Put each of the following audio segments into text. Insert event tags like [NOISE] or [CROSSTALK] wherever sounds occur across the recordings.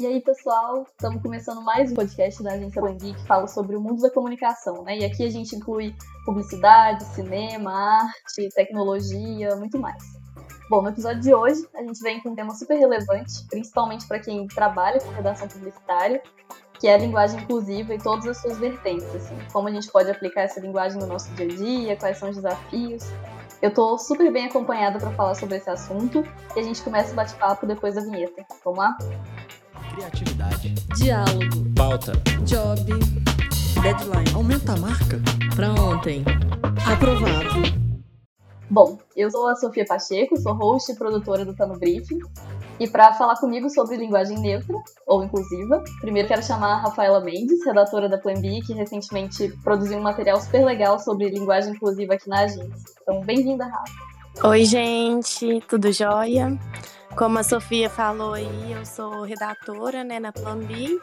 E aí, pessoal, estamos começando mais um podcast da Agência Bangui que fala sobre o mundo da comunicação, né? E aqui a gente inclui publicidade, cinema, arte, tecnologia, muito mais. Bom, no episódio de hoje, a gente vem com um tema super relevante, principalmente para quem trabalha com redação publicitária, que é a linguagem inclusiva e todas as suas vertentes, assim, como a gente pode aplicar essa linguagem no nosso dia a dia, quais são os desafios. Eu estou super bem acompanhada para falar sobre esse assunto e a gente começa o bate-papo depois da vinheta. Vamos lá? Criatividade. Diálogo. Pauta. Job. Deadline. Aumenta a marca. Pra ontem. Aprovado. Bom, eu sou a Sofia Pacheco, sou host e produtora do Tano Briefing. E para falar comigo sobre linguagem neutra ou inclusiva, primeiro quero chamar a Rafaela Mendes, redatora da Plan B, que recentemente produziu um material super legal sobre linguagem inclusiva aqui na agência. Então, bem-vinda, Rafa. Oi, gente, tudo jóia? Como a Sofia falou aí, eu sou redatora né, na Plan B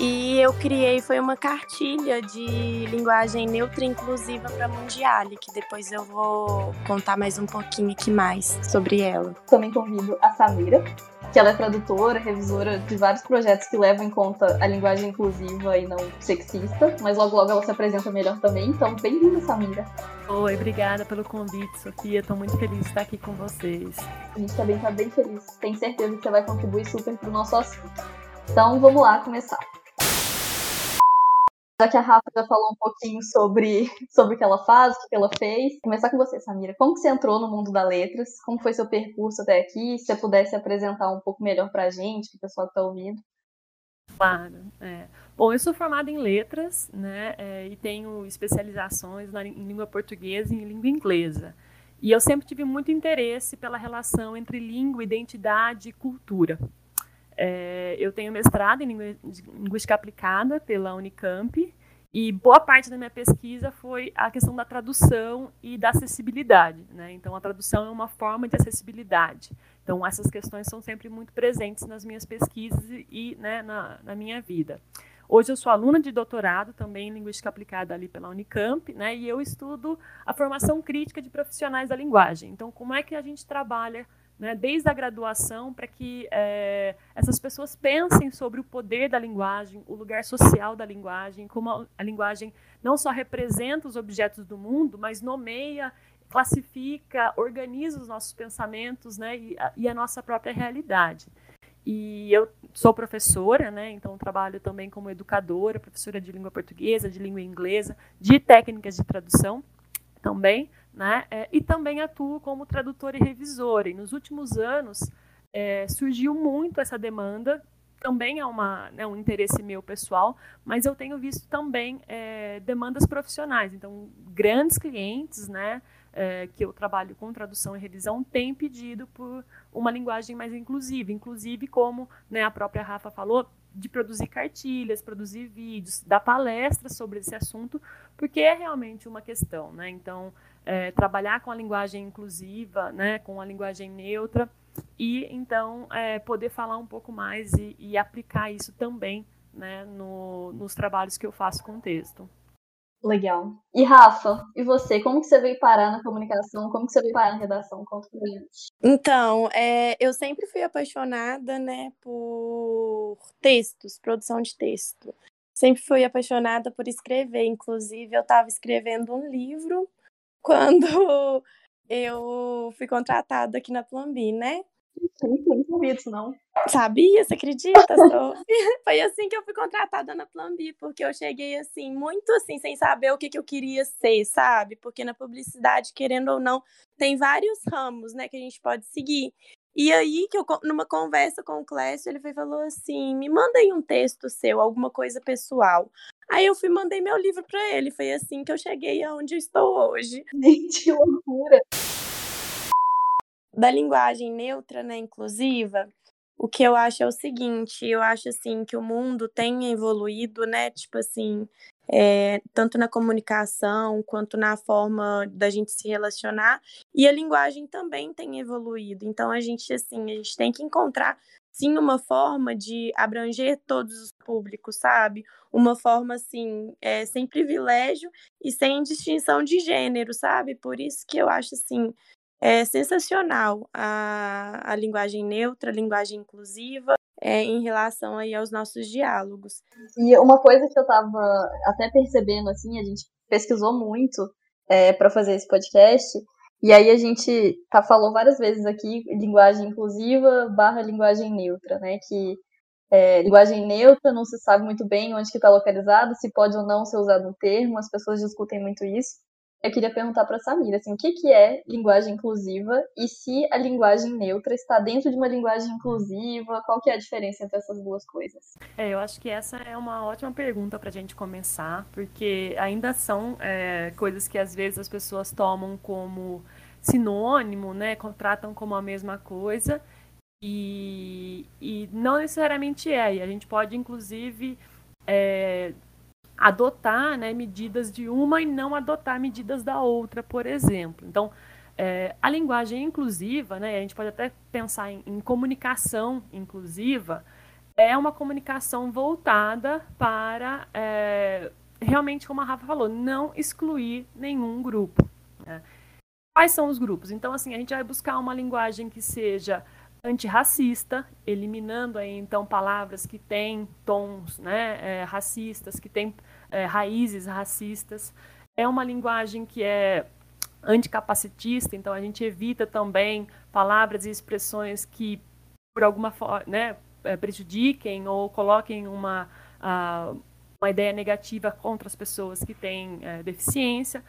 e eu criei foi uma cartilha de linguagem neutra e inclusiva para Mundiale, que depois eu vou contar mais um pouquinho aqui mais sobre ela. Também convido a Samira, que ela é tradutora, revisora de vários projetos que levam em conta a linguagem inclusiva e não sexista, mas logo logo ela se apresenta melhor também. Então, bem-vinda, Samira. Oi, obrigada pelo convite, Sofia. Estou muito feliz de estar aqui com vocês. A gente também está bem feliz. Tenho certeza que você vai contribuir super para o nosso assunto. Então, vamos lá começar. Já que a Rafa já falou um pouquinho sobre, sobre o que ela faz, o que ela fez, começar com você, Samira. Como você entrou no mundo das letras? Como foi seu percurso até aqui? Se você pudesse apresentar um pouco melhor para a gente, para o pessoal que está ouvindo. Claro. É. Bom, eu sou formada em letras, né, é, e tenho especializações na, em língua portuguesa e em língua inglesa. E eu sempre tive muito interesse pela relação entre língua, identidade e cultura. É, eu tenho mestrado em linguística aplicada pela Unicamp e boa parte da minha pesquisa foi a questão da tradução e da acessibilidade. Né? Então, a tradução é uma forma de acessibilidade. Então, essas questões são sempre muito presentes nas minhas pesquisas e né, na, na minha vida. Hoje eu sou aluna de doutorado também em linguística aplicada ali pela Unicamp, né, e eu estudo a formação crítica de profissionais da linguagem. Então, como é que a gente trabalha né, desde a graduação, para que é, essas pessoas pensem sobre o poder da linguagem, o lugar social da linguagem, como a, a linguagem não só representa os objetos do mundo, mas nomeia, classifica, organiza os nossos pensamentos né, e, a, e a nossa própria realidade. E eu sou professora, né, então trabalho também como educadora, professora de língua portuguesa, de língua inglesa, de técnicas de tradução também. Né? É, e também atuo como tradutora e revisora. E nos últimos anos é, surgiu muito essa demanda. Também é uma, né, um interesse meu pessoal, mas eu tenho visto também é, demandas profissionais. Então, grandes clientes, né, é, que eu trabalho com tradução e revisão, têm pedido por uma linguagem mais inclusiva. Inclusive, como né, a própria Rafa falou, de produzir cartilhas, produzir vídeos, dar palestras sobre esse assunto, porque é realmente uma questão. Né? Então, é, trabalhar com a linguagem inclusiva, né, com a linguagem neutra, e então é, poder falar um pouco mais e, e aplicar isso também né, no, nos trabalhos que eu faço com texto. Legal. E Rafa, e você? Como que você veio parar na comunicação? Como que você veio parar na redação? Conta pra gente. Então, é, eu sempre fui apaixonada, né, por textos, produção de texto. Sempre fui apaixonada por escrever. Inclusive, eu estava escrevendo um livro [LAUGHS] quando eu fui contratada aqui na Plumbi, né? Sabia disso, não. Sabia? Você acredita? [LAUGHS] Foi assim que eu fui contratada na Plumbi, porque eu cheguei assim, muito assim, sem saber o que, que eu queria ser, sabe? Porque na publicidade, querendo ou não, tem vários ramos, né, que a gente pode seguir. E aí, que eu, numa conversa com o Clécio, ele foi, falou assim: me manda aí um texto seu, alguma coisa pessoal. Aí eu fui mandei meu livro para ele. Foi assim que eu cheguei aonde eu estou hoje. [LAUGHS] Gente, loucura! Da linguagem neutra, né, inclusiva, o que eu acho é o seguinte, eu acho assim que o mundo tem evoluído, né? Tipo assim, é, tanto na comunicação quanto na forma da gente se relacionar, e a linguagem também tem evoluído. Então a gente assim, a gente tem que encontrar sim uma forma de abranger todos os públicos, sabe? Uma forma assim, é, sem privilégio e sem distinção de gênero, sabe? Por isso que eu acho assim é sensacional a, a linguagem neutra, a linguagem inclusiva. é, em relação aí aos nossos diálogos. E uma coisa que eu estava até percebendo, assim, a gente pesquisou muito é, para fazer esse podcast, e aí a gente tá, falou várias vezes aqui linguagem inclusiva barra linguagem neutra, né? Que é, linguagem neutra não se sabe muito bem onde que está localizado, se pode ou não ser usado um termo, as pessoas discutem muito isso. Eu queria perguntar para a Samira, assim, o que, que é linguagem inclusiva e se a linguagem neutra está dentro de uma linguagem inclusiva, qual que é a diferença entre essas duas coisas? É, eu acho que essa é uma ótima pergunta para a gente começar, porque ainda são é, coisas que às vezes as pessoas tomam como sinônimo, né, contratam como a mesma coisa, e, e não necessariamente é. E a gente pode, inclusive, é, adotar né, medidas de uma e não adotar medidas da outra, por exemplo. Então, é, a linguagem inclusiva, né, a gente pode até pensar em, em, comunicação inclusiva, é uma comunicação voltada para, é, realmente, como a Rafa falou, não excluir nenhum grupo. Né? Quais são os grupos? Então, assim, a gente vai buscar uma linguagem que seja antirracista, eliminando aí então palavras que têm tons né, é, racistas, que têm é, raízes racistas. É uma linguagem que é anticapacitista, então a gente evita também palavras e expressões que por alguma forma né, é, prejudiquem ou coloquem uma, uma ideia negativa contra as pessoas que têm é, deficiência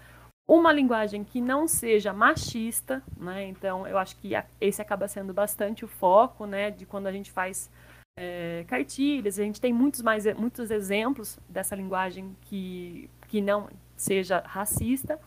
uma linguagem que não seja machista, né? Então, eu acho que esse acaba sendo bastante o foco, né? De quando a gente faz é, cartilhas, a gente tem muitos mais muitos exemplos dessa linguagem que, que não seja racista.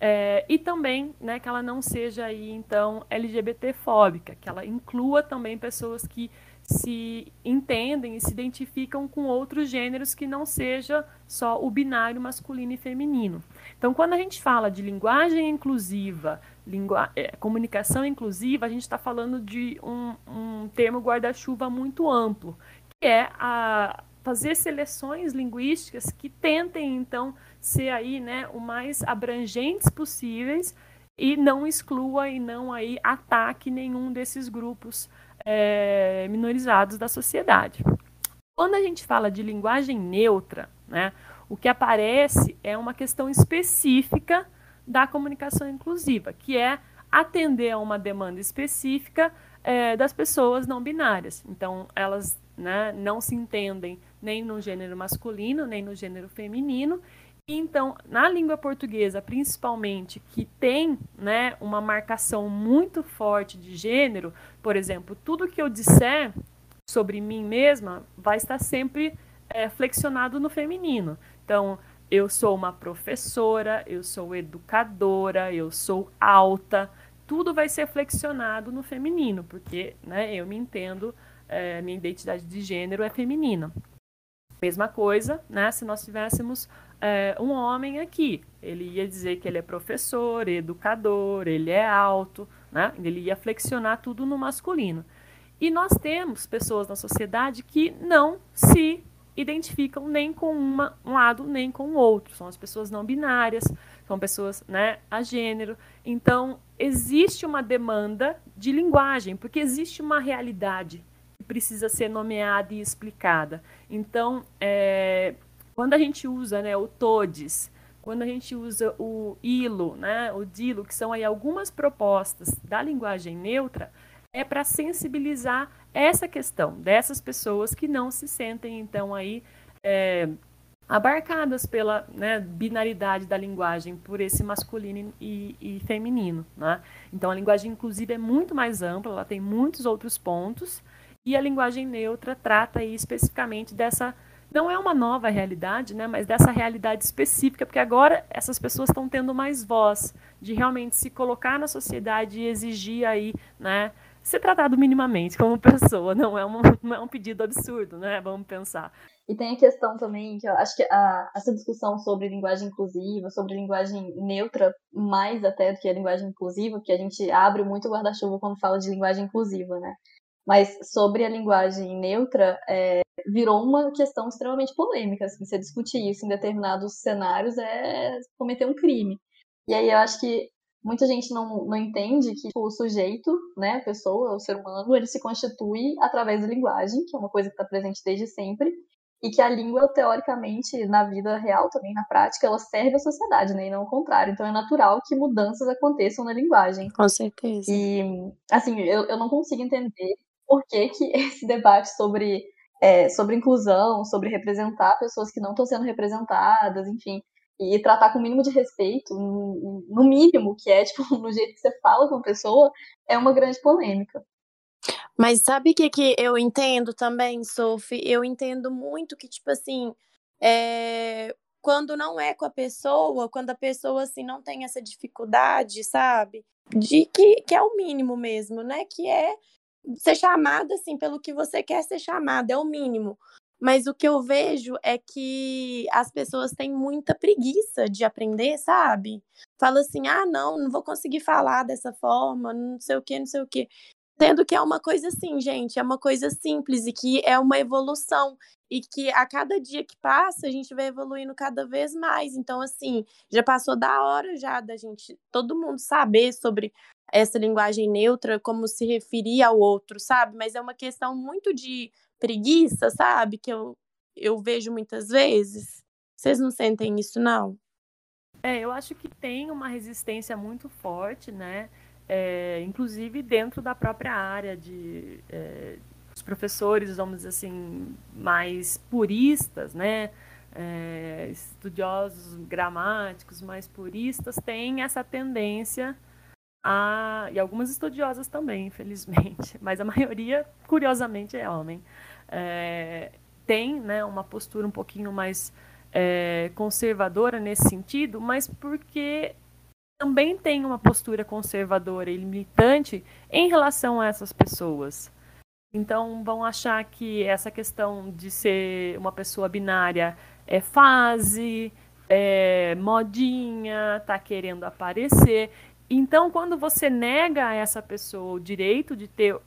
É, e também né, que ela não seja aí, então, LGBTfóbica, que ela inclua também pessoas que se entendem e se identificam com outros gêneros que não seja só o binário masculino e feminino. Então, quando a gente fala de linguagem inclusiva, lingua é, comunicação inclusiva, a gente está falando de um, um termo guarda-chuva muito amplo, que é a fazer seleções linguísticas que tentem, então, ser aí, né, o mais abrangentes possíveis e não exclua e não aí ataque nenhum desses grupos é, minorizados da sociedade. Quando a gente fala de linguagem neutra, né, o que aparece é uma questão específica da comunicação inclusiva, que é atender a uma demanda específica é, das pessoas não binárias. Então, elas né, não se entendem nem no gênero masculino, nem no gênero feminino, então, na língua portuguesa, principalmente, que tem né, uma marcação muito forte de gênero, por exemplo, tudo que eu disser sobre mim mesma vai estar sempre é, flexionado no feminino. Então, eu sou uma professora, eu sou educadora, eu sou alta, tudo vai ser flexionado no feminino, porque né, eu me entendo, é, minha identidade de gênero é feminina. Mesma coisa, né, se nós tivéssemos é, um homem aqui. Ele ia dizer que ele é professor, educador, ele é alto, né? ele ia flexionar tudo no masculino. E nós temos pessoas na sociedade que não se identificam nem com uma, um lado nem com o outro. São as pessoas não binárias, são pessoas né, a gênero. Então, existe uma demanda de linguagem, porque existe uma realidade que precisa ser nomeada e explicada. Então, é, quando a gente usa né, o TODES, quando a gente usa o ILO, né, o DILO, que são aí algumas propostas da linguagem neutra, é para sensibilizar essa questão dessas pessoas que não se sentem, então, aí é, abarcadas pela né, binaridade da linguagem, por esse masculino e, e feminino. Né? Então, a linguagem inclusiva é muito mais ampla, ela tem muitos outros pontos, e a linguagem neutra trata aí especificamente dessa não é uma nova realidade, né, mas dessa realidade específica, porque agora essas pessoas estão tendo mais voz de realmente se colocar na sociedade e exigir aí, né, ser tratado minimamente como [LAUGHS] pessoa, não é um, não é um pedido absurdo, né, vamos pensar. E tem a questão também, que eu acho que a, essa discussão sobre linguagem inclusiva, sobre linguagem neutra, mais até do que a linguagem inclusiva, que a gente abre muito o guarda-chuva quando fala de linguagem inclusiva, né, mas sobre a linguagem neutra, é, virou uma questão extremamente polêmica. Assim, você discutir isso em determinados cenários é cometer um crime. E aí eu acho que muita gente não, não entende que tipo, o sujeito, né, a pessoa, o ser humano, ele se constitui através da linguagem, que é uma coisa que está presente desde sempre, e que a língua, teoricamente, na vida real também, na prática, ela serve à sociedade, né, e não o contrário. Então é natural que mudanças aconteçam na linguagem. Com certeza. E, assim, eu, eu não consigo entender por que, que [LAUGHS] esse debate sobre, é, sobre inclusão, sobre representar pessoas que não estão sendo representadas, enfim, e tratar com o mínimo de respeito, no mínimo, que é, [LAUGHS] tipo, no jeito que você fala com a pessoa, é uma grande polêmica. Mas sabe o que, que eu entendo também, Sophie? Eu entendo muito que, tipo assim, é... quando não é com a pessoa, quando a pessoa, assim, não tem essa dificuldade, sabe? De que, que é o mínimo mesmo, né? Que é ser chamada, assim, pelo que você quer ser chamada, é o mínimo. Mas o que eu vejo é que as pessoas têm muita preguiça de aprender, sabe? Fala assim: ah, não, não vou conseguir falar dessa forma, não sei o que, não sei o que. Sendo que é uma coisa assim, gente, é uma coisa simples e que é uma evolução. E que a cada dia que passa, a gente vai evoluindo cada vez mais. Então, assim, já passou da hora já da gente, todo mundo saber sobre essa linguagem neutra, como se referir ao outro, sabe? Mas é uma questão muito de preguiça, sabe? Que eu, eu vejo muitas vezes. Vocês não sentem isso, não? É, eu acho que tem uma resistência muito forte, né? É, inclusive dentro da própria área de é, os professores, vamos dizer assim, mais puristas, né? É, estudiosos gramáticos mais puristas têm essa tendência a, e algumas estudiosas também, infelizmente, [LAUGHS] mas a maioria, curiosamente, é homem, é, tem né, uma postura um pouquinho mais é, conservadora nesse sentido, mas porque também tem uma postura conservadora e limitante em relação a essas pessoas. Então vão achar que essa questão de ser uma pessoa binária é fase, é modinha, tá querendo aparecer. Então, quando você nega a essa pessoa o direito de ter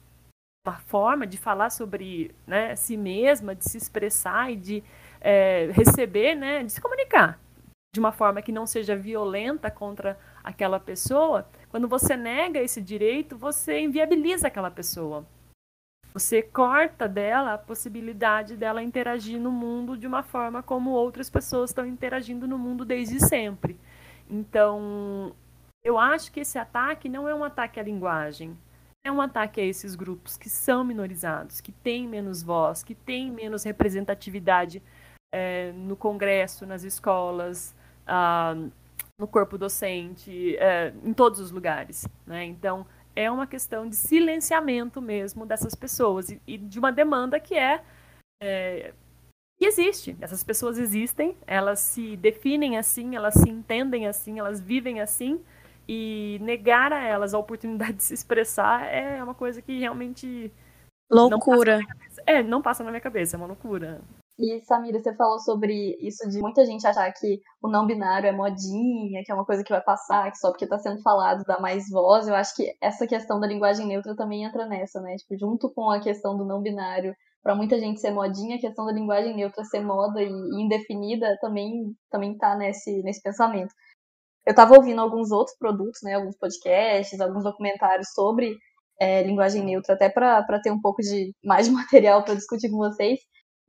uma forma de falar sobre né, si mesma, de se expressar e de é, receber, né, de se comunicar de uma forma que não seja violenta contra aquela pessoa, quando você nega esse direito, você inviabiliza aquela pessoa. Você corta dela a possibilidade dela interagir no mundo de uma forma como outras pessoas estão interagindo no mundo desde sempre. Então, eu acho que esse ataque não é um ataque à linguagem, é um ataque a esses grupos que são minorizados, que têm menos voz, que têm menos representatividade é, no Congresso, nas escolas, ah, no corpo docente, é, em todos os lugares. Né? Então, é uma questão de silenciamento mesmo dessas pessoas e, e de uma demanda que é, é existe. Essas pessoas existem, elas se definem assim, elas se entendem assim, elas vivem assim, e negar a elas a oportunidade de se expressar é uma coisa que realmente. Loucura. Não é, não passa na minha cabeça, é uma loucura. E, Samira, você falou sobre isso de muita gente achar que o não binário é modinha, que é uma coisa que vai passar, que só porque está sendo falado dá mais voz. Eu acho que essa questão da linguagem neutra também entra nessa, né? Tipo, junto com a questão do não binário, para muita gente ser modinha, a questão da linguagem neutra ser moda e indefinida também, também tá nesse, nesse pensamento. Eu estava ouvindo alguns outros produtos, né? Alguns podcasts, alguns documentários sobre é, linguagem neutra, até para ter um pouco de mais [LAUGHS] material para discutir com vocês.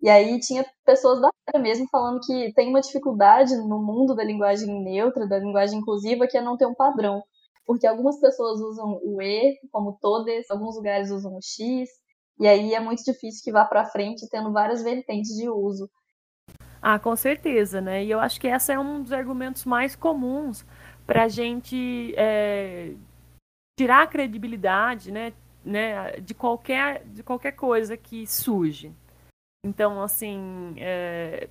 E aí tinha pessoas da área mesmo falando que tem uma dificuldade no mundo da linguagem neutra, da linguagem inclusiva, que é não ter um padrão. Porque algumas pessoas usam o E como todes, alguns lugares usam o X, e aí é muito difícil que vá para frente tendo várias vertentes de uso. Ah, com certeza, né? E eu acho que esse é um dos argumentos mais comuns para a gente é, tirar a credibilidade, né, né, de qualquer de qualquer coisa que surge. Então, assim, é,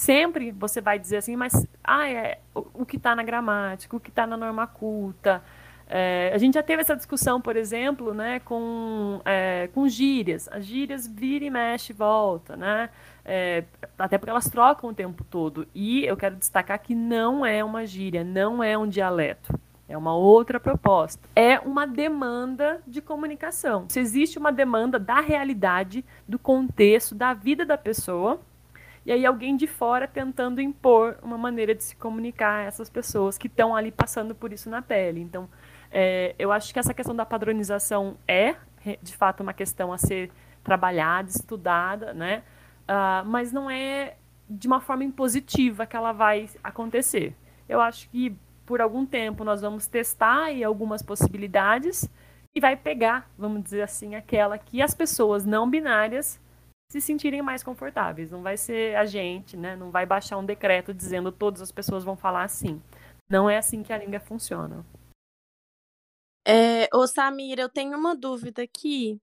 sempre você vai dizer assim, mas ah, é, o, o que está na gramática, o que está na norma culta. É, a gente já teve essa discussão, por exemplo, né, com, é, com gírias. As gírias vira e mexe e volta, né? É, até porque elas trocam o tempo todo. E eu quero destacar que não é uma gíria, não é um dialeto. É uma outra proposta. É uma demanda de comunicação. Se existe uma demanda da realidade, do contexto, da vida da pessoa, e aí alguém de fora tentando impor uma maneira de se comunicar a essas pessoas que estão ali passando por isso na pele. Então, é, eu acho que essa questão da padronização é, de fato, uma questão a ser trabalhada, estudada, né? Uh, mas não é de uma forma impositiva que ela vai acontecer. Eu acho que por algum tempo nós vamos testar aí algumas possibilidades e vai pegar, vamos dizer assim, aquela que as pessoas não binárias se sentirem mais confortáveis. Não vai ser a gente, né? Não vai baixar um decreto dizendo todas as pessoas vão falar assim. Não é assim que a língua funciona. É, ô Samira, eu tenho uma dúvida aqui.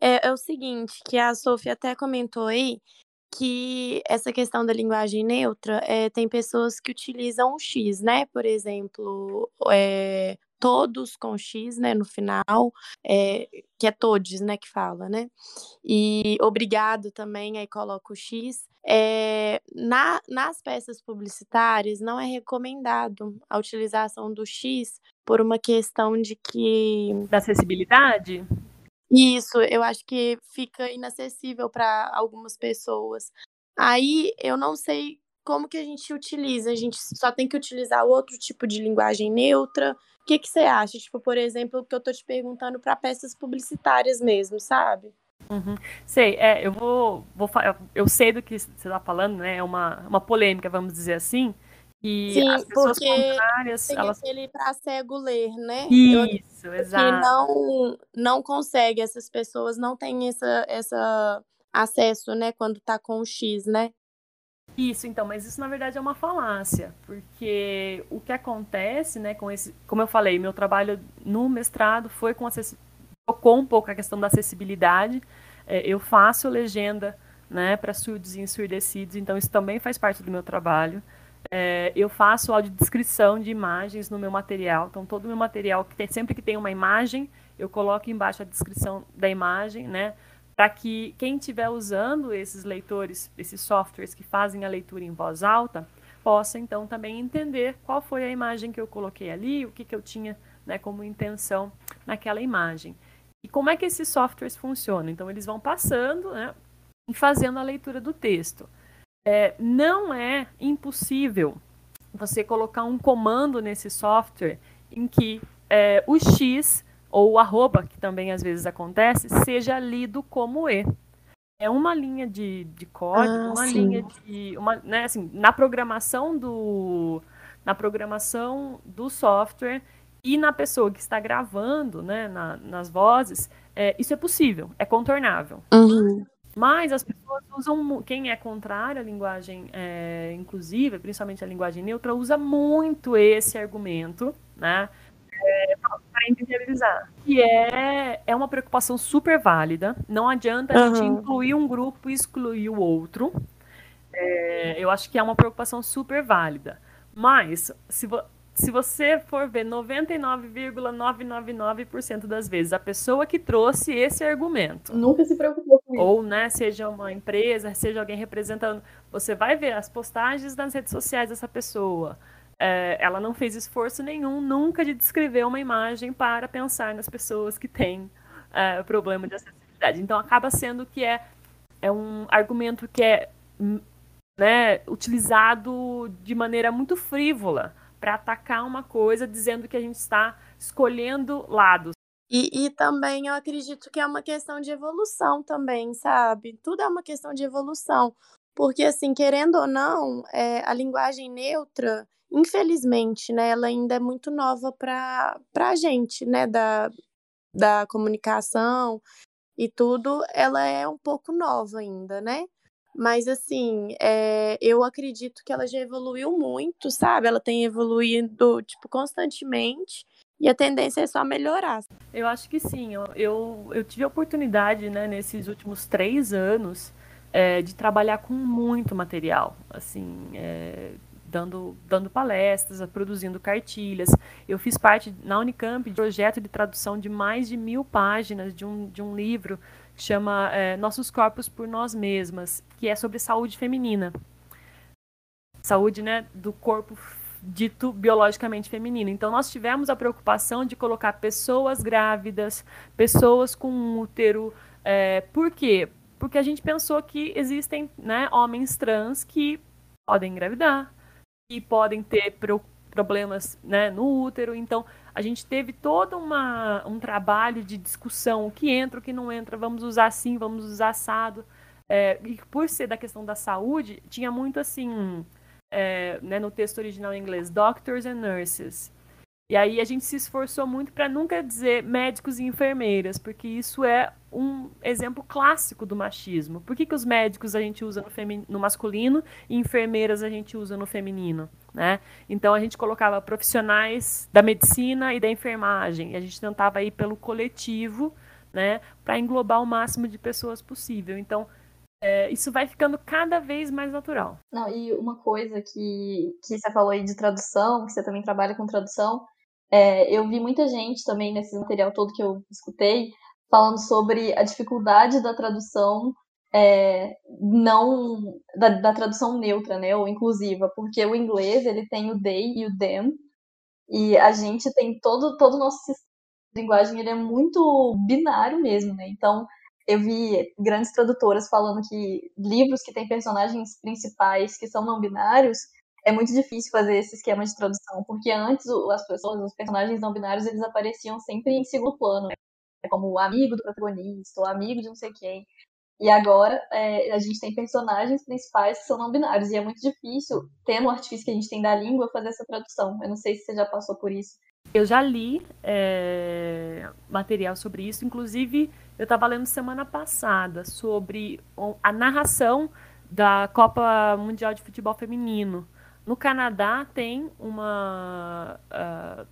É, é o seguinte, que a Sofia até comentou aí, que essa questão da linguagem neutra é, tem pessoas que utilizam o X, né? Por exemplo, é, todos com X, né, no final, é, que é todos, né, que fala, né? E obrigado também, aí coloca o X. É, na, nas peças publicitárias não é recomendado a utilização do X por uma questão de que. Da acessibilidade? Isso, eu acho que fica inacessível para algumas pessoas. Aí eu não sei como que a gente utiliza, a gente só tem que utilizar outro tipo de linguagem neutra. O que, que você acha? Tipo, por exemplo, o que eu tô te perguntando para peças publicitárias mesmo, sabe? Uhum. Sei, é, eu vou, vou eu sei do que você está falando, né? É uma, uma polêmica, vamos dizer assim. E Sim, as pessoas porque contrárias, tem elas... aquele para cego ler, né? Isso, eu, exato. Que não, não consegue, essas pessoas não têm essa, essa acesso, né, quando tá com o X, né? Isso, então, mas isso na verdade é uma falácia, porque o que acontece, né, com esse, como eu falei, meu trabalho no mestrado foi com tocou um pouco a questão da acessibilidade. É, eu faço legenda, né, para surdos e ensurdecidos, então isso também faz parte do meu trabalho. É, eu faço audiodescrição de imagens no meu material. Então, todo o meu material, que tem, sempre que tem uma imagem, eu coloco embaixo a descrição da imagem, né? Para que quem estiver usando esses leitores, esses softwares que fazem a leitura em voz alta, possa então também entender qual foi a imagem que eu coloquei ali, o que, que eu tinha né, como intenção naquela imagem. E como é que esses softwares funcionam? Então, eles vão passando né, e fazendo a leitura do texto é, não é impossível você colocar um comando nesse software em que é, o X ou o arroba, que também às vezes acontece, seja lido como E. É uma linha de, de código, ah, uma sim. linha de. Uma, né, assim, na programação do. Na programação do software e na pessoa que está gravando né, na, nas vozes, é, isso é possível, é contornável. Uhum. Mas as pessoas usam, quem é contrário à linguagem é, inclusiva, principalmente a linguagem neutra, usa muito esse argumento, né? É, para interiorizar. E é, é uma preocupação super válida. Não adianta a gente incluir um grupo e excluir o outro. É, eu acho que é uma preocupação super válida. Mas, se, se você for ver 99,999% das vezes a pessoa que trouxe esse argumento nunca se preocupou com isso. Ou, né, seja uma empresa, seja alguém representando, você vai ver as postagens nas redes sociais dessa pessoa. É, ela não fez esforço nenhum nunca de descrever uma imagem para pensar nas pessoas que têm é, problema de acessibilidade. Então acaba sendo que é, é um argumento que é né, utilizado de maneira muito frívola para atacar uma coisa dizendo que a gente está escolhendo lados. E, e, também eu acredito que é uma questão de evolução também, sabe? Tudo é uma questão de evolução. Porque, assim, querendo ou não, é, a linguagem neutra, infelizmente, né, ela ainda é muito nova para a gente, né, da, da comunicação e tudo, ela é um pouco nova ainda, né? Mas, assim, é, eu acredito que ela já evoluiu muito, sabe? Ela tem evoluído, tipo, constantemente. E a tendência é só melhorar. Eu acho que sim. Eu, eu, eu tive a oportunidade, né, nesses últimos três anos, é, de trabalhar com muito material. Assim, é, dando, dando palestras, produzindo cartilhas. Eu fiz parte, na Unicamp, de um projeto de tradução de mais de mil páginas de um, de um livro chama é, Nossos Corpos por Nós Mesmas, que é sobre saúde feminina. Saúde né, do corpo dito biologicamente feminino. Então, nós tivemos a preocupação de colocar pessoas grávidas, pessoas com útero. É, por quê? porque a gente pensou que existem né, homens trans que podem engravidar, que podem ter problemas né, no útero. Então, a gente teve todo uma, um trabalho de discussão, o que entra, o que não entra, vamos usar assim, vamos usar assado. É, e por ser da questão da saúde, tinha muito assim, é, né, no texto original em inglês, doctors and nurses. E aí a gente se esforçou muito para nunca dizer médicos e enfermeiras, porque isso é um exemplo clássico do machismo. Por que, que os médicos a gente usa no, no masculino e enfermeiras a gente usa no feminino? Né? Então a gente colocava profissionais da medicina e da enfermagem, e a gente tentava ir pelo coletivo né, para englobar o máximo de pessoas possível. Então é, isso vai ficando cada vez mais natural. Não, e uma coisa que, que você falou aí de tradução, que você também trabalha com tradução, é, eu vi muita gente também nesse material todo que eu escutei falando sobre a dificuldade da tradução é, não da, da, tradução neutra, né, ou inclusiva, porque o inglês ele tem o they e o them e a gente tem todo todo o nosso sistema de linguagem ele é muito binário mesmo, né? Então eu vi grandes tradutoras falando que livros que têm personagens principais que são não binários é muito difícil fazer esse esquema de tradução, porque antes as pessoas, os personagens não binários, eles apareciam sempre em segundo plano, né? como o amigo do protagonista, o amigo de não sei quem. E agora é, a gente tem personagens principais que são não binários, e é muito difícil, tendo o artifício que a gente tem da língua, fazer essa tradução. Eu não sei se você já passou por isso. Eu já li é, material sobre isso, inclusive eu estava lendo semana passada sobre a narração da Copa Mundial de Futebol Feminino. No Canadá tem uma uh,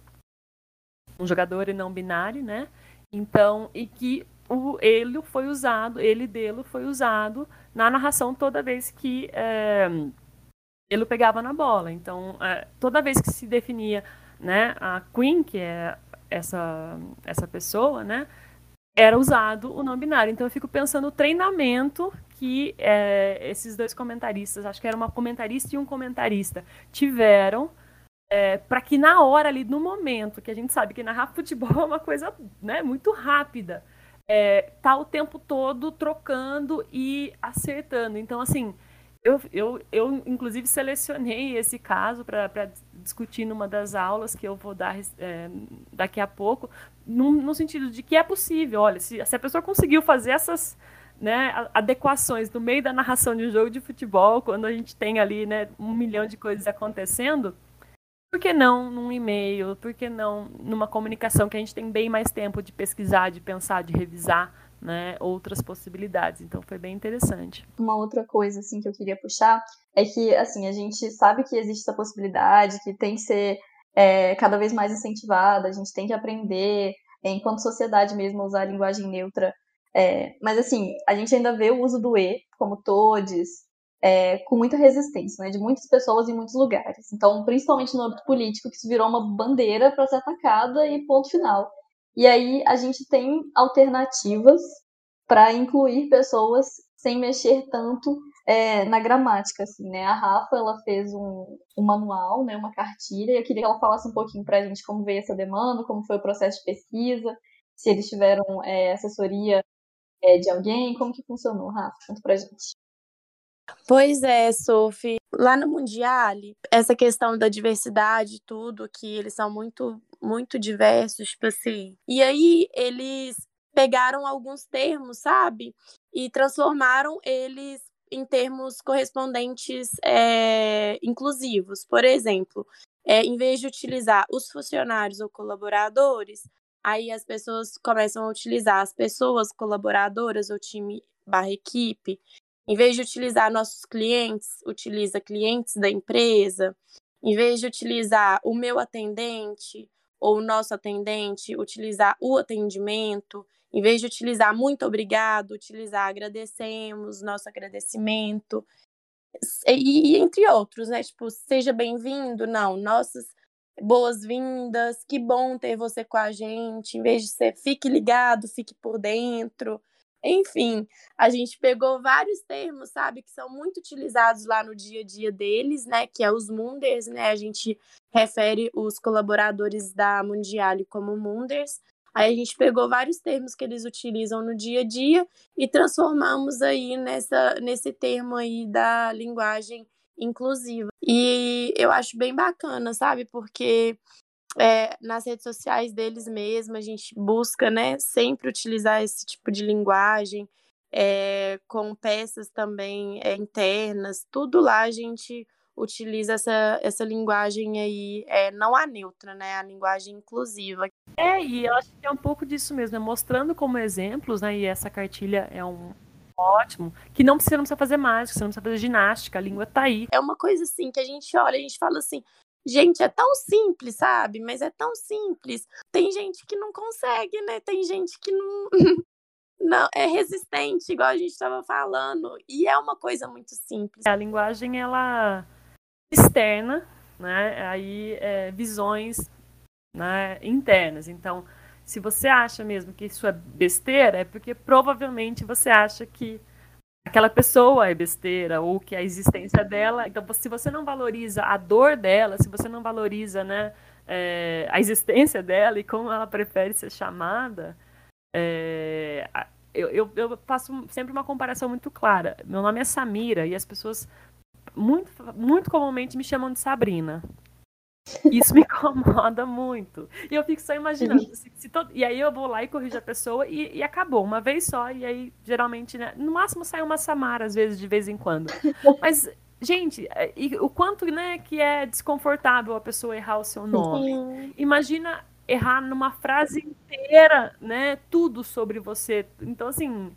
um jogador não binário, né? Então, e que o ele foi usado, ele dele foi usado na narração toda vez que é, ele pegava na bola. Então, é, toda vez que se definia, né, a Queen, que é essa essa pessoa, né, era usado o não binário. Então, eu fico pensando no treinamento que é, esses dois comentaristas, acho que era uma comentarista e um comentarista, tiveram é, para que na hora ali, no momento, que a gente sabe que narrar futebol [LAUGHS] é uma coisa né, muito rápida, é, tá o tempo todo trocando e acertando. Então, assim, eu, eu, eu inclusive selecionei esse caso para discutir numa das aulas que eu vou dar é, daqui a pouco, no, no, sentido de que é possível. Olha, se, se a pessoa conseguiu fazer essas né, adequações no meio da narração de um jogo de futebol, quando a gente tem ali né, um milhão de coisas acontecendo, por que não num e-mail? Por que não numa comunicação que a gente tem bem mais tempo de pesquisar, de pensar, de revisar né, outras possibilidades? Então foi bem interessante. Uma outra coisa assim que eu queria puxar é que assim a gente sabe que existe essa possibilidade, que tem que ser é, cada vez mais incentivada, a gente tem que aprender enquanto sociedade mesmo usar a linguagem neutra é, mas assim, a gente ainda vê o uso do E, como todes, é, com muita resistência, né, de muitas pessoas em muitos lugares. Então, principalmente no âmbito político, que isso virou uma bandeira para ser atacada e ponto final. E aí a gente tem alternativas para incluir pessoas sem mexer tanto é, na gramática, assim, né? A Rafa, ela fez um, um, manual, né, uma cartilha, e eu queria que ela falasse um pouquinho para a gente como veio essa demanda, como foi o processo de pesquisa, se eles tiveram é, assessoria é, de alguém? Como que funcionou, Rafa? Conta pra gente. Pois é, Sophie. Lá no Mundial, essa questão da diversidade, tudo, que eles são muito, muito diversos, tipo assim. E aí eles pegaram alguns termos, sabe? E transformaram eles em termos correspondentes é, inclusivos. Por exemplo, é, em vez de utilizar os funcionários ou colaboradores, Aí as pessoas começam a utilizar as pessoas colaboradoras ou time barra equipe. Em vez de utilizar nossos clientes, utiliza clientes da empresa. Em vez de utilizar o meu atendente ou o nosso atendente, utilizar o atendimento. Em vez de utilizar muito obrigado, utilizar agradecemos, nosso agradecimento. E, e entre outros, né? Tipo, seja bem-vindo, não, nossas boas-vindas, que bom ter você com a gente, em vez de ser fique ligado, fique por dentro. Enfim, a gente pegou vários termos, sabe, que são muito utilizados lá no dia a dia deles, né, que é os Munders, né, a gente refere os colaboradores da Mundial como Munders. Aí a gente pegou vários termos que eles utilizam no dia a dia e transformamos aí nessa, nesse termo aí da linguagem inclusiva. E eu acho bem bacana, sabe? Porque é, nas redes sociais deles mesmo, a gente busca, né, sempre utilizar esse tipo de linguagem, é, com peças também é, internas, tudo lá a gente utiliza essa, essa linguagem aí, é, não a neutra, né, a linguagem inclusiva. É, e eu acho que é um pouco disso mesmo, é mostrando como exemplos, né, e essa cartilha é um ótimo, que não precisa, não precisa fazer mágica, você não precisa fazer ginástica, a língua tá aí. É uma coisa assim, que a gente olha, a gente fala assim, Gente, é tão simples, sabe? Mas é tão simples. Tem gente que não consegue, né? Tem gente que não, [LAUGHS] não é resistente, igual a gente estava falando. E é uma coisa muito simples. A linguagem, ela externa, né? Aí é, visões né, internas. Então, se você acha mesmo que isso é besteira, é porque provavelmente você acha que aquela pessoa é besteira ou que a existência dela. Então, se você não valoriza a dor dela, se você não valoriza né, é, a existência dela e como ela prefere ser chamada, é, eu, eu, eu, faço sempre uma comparação muito clara. Meu nome é Samira e as pessoas muito, muito comumente me chamam de Sabrina. Isso me [LAUGHS] incomoda muito. E eu fico só imaginando. Se, se todo... E aí eu vou lá e corrijo a pessoa e, e, acabou, uma vez só. E aí, geralmente, né? no máximo sai uma Samara, às vezes, de vez em quando. Mas, gente, é, e, o quanto né, que é desconfortável a pessoa errar o seu nome. Sim. Imagina errar numa frase inteira, né? Tudo sobre você. Então, assim.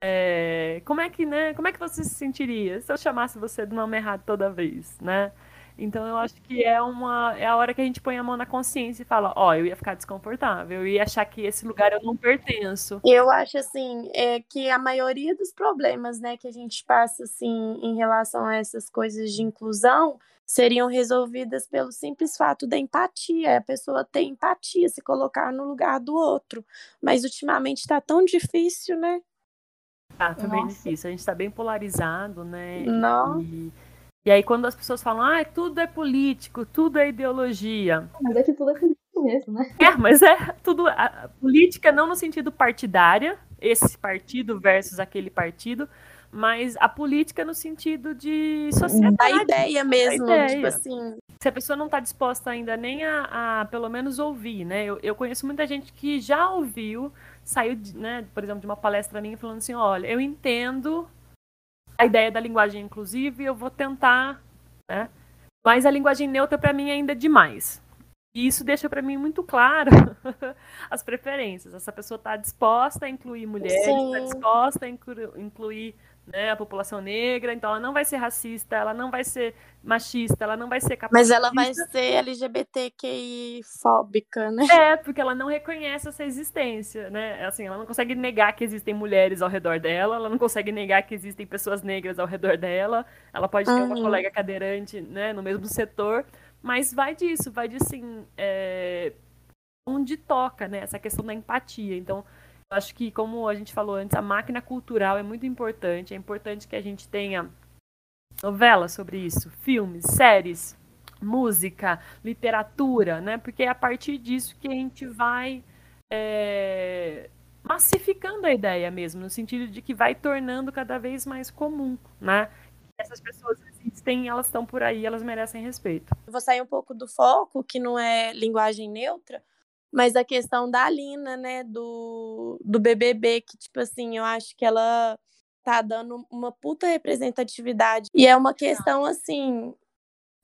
É... como é que, né? Como é que você se sentiria se eu chamasse você do nome errado toda vez, né? Então eu acho que é uma é a hora que a gente põe a mão na consciência e fala, ó, oh, eu ia ficar desconfortável, eu ia achar que esse lugar eu não pertenço. Eu acho assim, é que a maioria dos problemas, né, que a gente passa assim em relação a essas coisas de inclusão seriam resolvidas pelo simples fato da empatia, a pessoa ter empatia, se colocar no lugar do outro. Mas ultimamente está tão difícil, né? Ah, tá bem difícil. A gente está bem polarizado, né? Não. E e aí, quando as pessoas falam, ah, tudo é político, tudo é ideologia. Mas é que tudo é político mesmo, né? É, mas é tudo. A política não no sentido partidária, esse partido versus aquele partido, mas a política no sentido de sociedade. Da ideia mesmo, ideia. tipo assim. Se a pessoa não está disposta ainda nem a, a, pelo menos ouvir, né? Eu, eu conheço muita gente que já ouviu, saiu, de, né, por exemplo, de uma palestra minha falando assim, olha, eu entendo a ideia da linguagem inclusiva e eu vou tentar, né? Mas a linguagem neutra para mim ainda é demais. E isso deixa para mim muito claro [LAUGHS] as preferências. Essa pessoa está disposta a incluir mulheres, está disposta a incluir né, a população negra, então ela não vai ser racista, ela não vai ser machista, ela não vai ser capaz. Mas ela vai ser LGBTQI fóbica, né? É, porque ela não reconhece essa existência, né? Assim, ela não consegue negar que existem mulheres ao redor dela, ela não consegue negar que existem pessoas negras ao redor dela, ela pode ter uhum. uma colega cadeirante, né, no mesmo setor, mas vai disso, vai de assim, é... onde toca, né, essa questão da empatia. Então, acho que, como a gente falou antes, a máquina cultural é muito importante. É importante que a gente tenha novelas sobre isso, filmes, séries, música, literatura, né? Porque é a partir disso que a gente vai é, massificando a ideia mesmo, no sentido de que vai tornando cada vez mais comum, né? Essas pessoas existem, elas estão por aí, elas merecem respeito. vou sair um pouco do foco, que não é linguagem neutra, mas a questão da Alina, né, do, do BBB, que, tipo assim, eu acho que ela tá dando uma puta representatividade. E é uma questão, assim,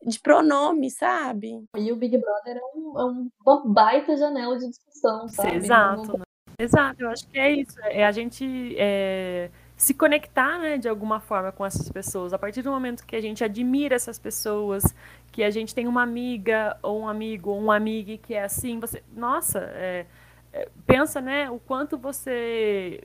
de pronome, sabe? E o Big Brother é, um, é uma baita janela de discussão, sabe? Exato. Não... Né? Exato, eu acho que é isso. É a gente é, se conectar, né, de alguma forma com essas pessoas. A partir do momento que a gente admira essas pessoas, que a gente tem uma amiga ou um amigo ou uma amiga que é assim, você, nossa, é, é, pensa, né, o quanto você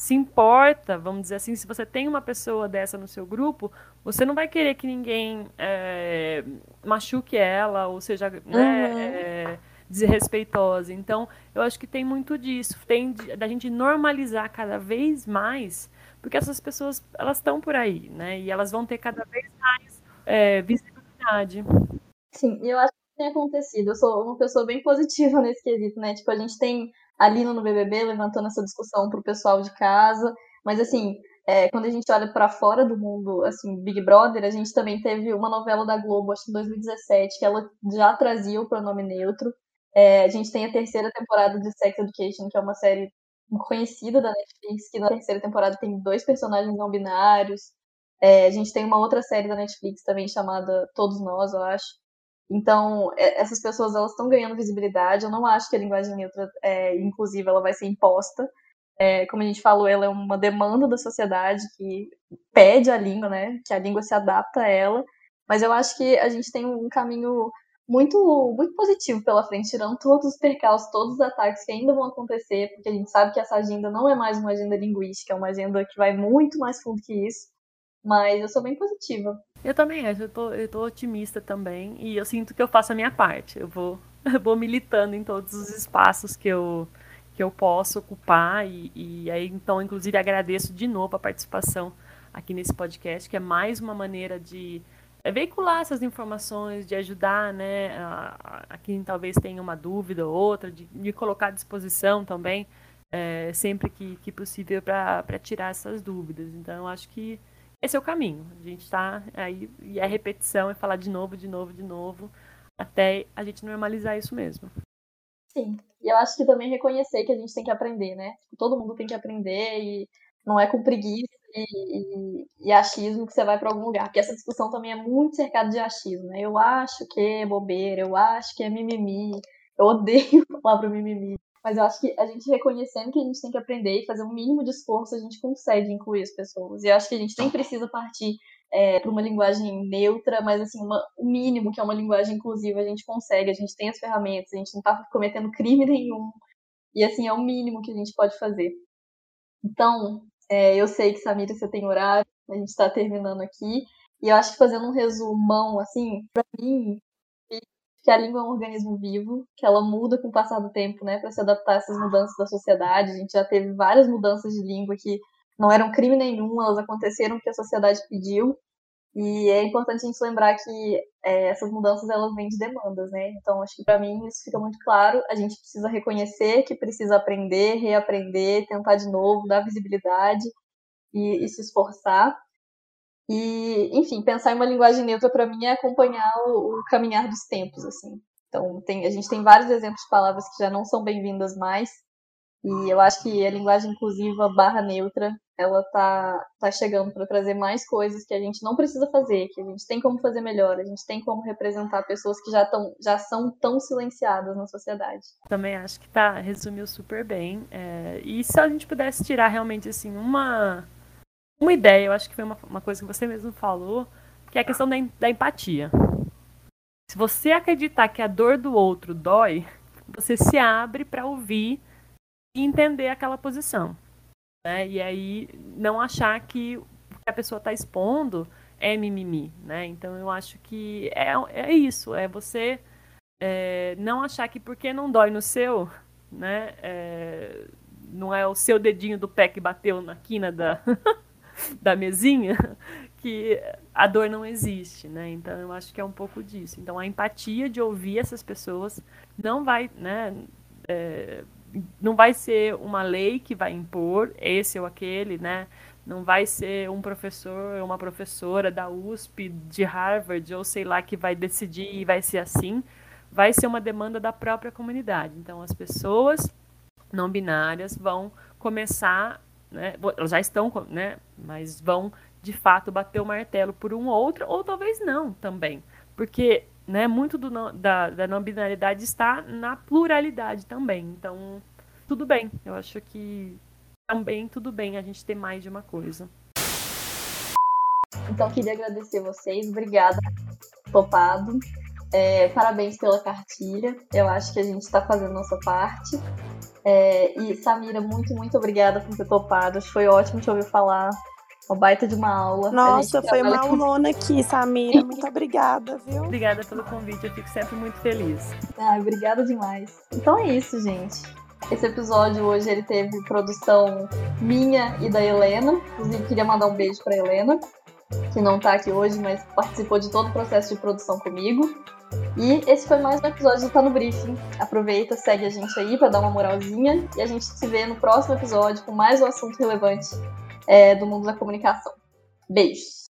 se importa, vamos dizer assim, se você tem uma pessoa dessa no seu grupo, você não vai querer que ninguém é, machuque ela, ou seja, né, uhum. né, desrespeitosa. Então, eu acho que tem muito disso, tem da gente normalizar cada vez mais, porque essas pessoas elas estão por aí, né, e elas vão ter cada vez mais é, visibilidade. Sim, eu acho que tem acontecido. Eu sou uma pessoa bem positiva [LAUGHS] nesse quesito, né? Tipo, a gente tem a Lina no BBB levantando essa discussão para o pessoal de casa. Mas, assim, é, quando a gente olha para fora do mundo, assim, Big Brother, a gente também teve uma novela da Globo, acho que em 2017, que ela já trazia o pronome neutro. É, a gente tem a terceira temporada de Sex Education, que é uma série conhecida da Netflix, que na terceira temporada tem dois personagens não binários. É, a gente tem uma outra série da Netflix também chamada Todos Nós, eu acho. Então, é, essas pessoas elas estão ganhando visibilidade. Eu não acho que a linguagem neutra, é, inclusiva, ela vai ser imposta. É, como a gente falou, ela é uma demanda da sociedade que pede a língua, né? Que a língua se adapta a ela. Mas eu acho que a gente tem um caminho muito, muito positivo pela frente, tirando todos os percalços, todos os ataques que ainda vão acontecer, porque a gente sabe que essa agenda não é mais uma agenda linguística, é uma agenda que vai muito mais fundo que isso. Mas eu sou bem positiva. Eu também acho, eu tô, eu tô otimista também, e eu sinto que eu faço a minha parte. Eu vou, [LAUGHS] eu vou militando em todos os espaços que eu, que eu posso ocupar, e, e aí, então, inclusive, agradeço de novo a participação aqui nesse podcast, que é mais uma maneira de é veicular essas informações, de ajudar né, a, a quem talvez tenha uma dúvida ou outra, de, de colocar à disposição também, é, sempre que, que possível, para tirar essas dúvidas. Então, eu acho que esse é o caminho. A gente está aí, e é repetição, é falar de novo, de novo, de novo, até a gente normalizar isso mesmo. Sim, e eu acho que também reconhecer que a gente tem que aprender, né? Todo mundo tem que aprender e não é com preguiça e, e, e, achismo que você vai para algum lugar. Porque essa discussão também é muito cercada de achismo. Né? Eu acho que é bobeira, eu acho que é mimimi. Eu odeio [LAUGHS] a palavra mimimi. Mas eu acho que a gente reconhecendo que a gente tem que aprender e fazer um mínimo de esforço, a gente consegue incluir as pessoas. E eu acho que a gente nem precisa partir é, para uma linguagem neutra, mas assim, uma, o mínimo que é uma linguagem inclusiva, a gente consegue, a gente tem as ferramentas, a gente não está cometendo crime nenhum. E assim, é o mínimo que a gente pode fazer. Então, é, eu sei que, Samira, você tem horário, a gente está terminando aqui. E eu acho que fazendo um resumão, assim, para mim, que a língua é um organismo vivo, que ela muda com o passar do tempo, né, para se adaptar a essas mudanças da sociedade. A gente já teve várias mudanças de língua que não eram crime nenhum, elas aconteceram porque a sociedade pediu. E é importante a gente lembrar que é, essas mudanças elas vêm de demandas, né? Então acho que para mim isso fica muito claro. A gente precisa reconhecer que precisa aprender, reaprender, tentar de novo, dar visibilidade e, e se esforçar. E, enfim, pensar em uma linguagem neutra para mim é acompanhar o, o, caminhar dos tempos, assim. Então tem, a gente tem vários exemplos de palavras que já não são bem-vindas mais. E eu acho que a linguagem inclusiva barra neutra ela tá, tá chegando para trazer mais coisas que a gente não precisa fazer, que a gente tem como fazer melhor, a gente tem como representar pessoas que já, tão, já são tão silenciadas na sociedade. Também acho que tá, resumiu super bem. É, e se a gente pudesse tirar realmente assim uma, uma ideia, eu acho que foi uma, uma coisa que você mesmo falou, que é a questão da, da empatia. Se você acreditar que a dor do outro dói, você se abre para ouvir entender aquela posição. Né? E aí não achar que o que a pessoa está expondo é mimimi, né? Então eu acho que é, é isso, é você é, não achar que porque não dói no seu, né? É, não é o seu dedinho do pé que bateu na quina da, [LAUGHS] da mesinha que a dor não existe, né? Então eu acho que é um pouco disso. Então a empatia de ouvir essas pessoas não vai, né? É, não vai ser uma lei que vai impor esse ou aquele, né? Não vai ser um professor ou uma professora da USP, de Harvard, ou sei lá, que vai decidir e vai ser assim. Vai ser uma demanda da própria comunidade. Então, as pessoas não binárias vão começar, né? Elas já estão, né? Mas vão, de fato, bater o martelo por um ou outro, ou talvez não também. Porque né, muito do, da, da não binariedade está na pluralidade também. Então, tudo bem. Eu acho que também tudo bem a gente ter mais de uma coisa. Então, queria agradecer vocês. Obrigada, topado. É, parabéns pela cartilha. Eu acho que a gente está fazendo nossa parte. É, e Samira, muito, muito obrigada por ter topado. Foi ótimo te ouvir falar. Uma baita de uma aula. Nossa, foi uma aulona aqui, Samira. Muito obrigada, viu? Obrigada pelo convite, eu fico sempre muito feliz. Ah, obrigada demais. Então é isso, gente. Esse episódio hoje ele teve produção minha e da Helena. Inclusive, queria mandar um beijo pra Helena, que não tá aqui hoje, mas participou de todo o processo de produção comigo. E esse foi mais um episódio do Tá no Briefing. Aproveita, segue a gente aí para dar uma moralzinha e a gente se vê no próximo episódio com mais um assunto relevante é, do mundo da comunicação. Beijos!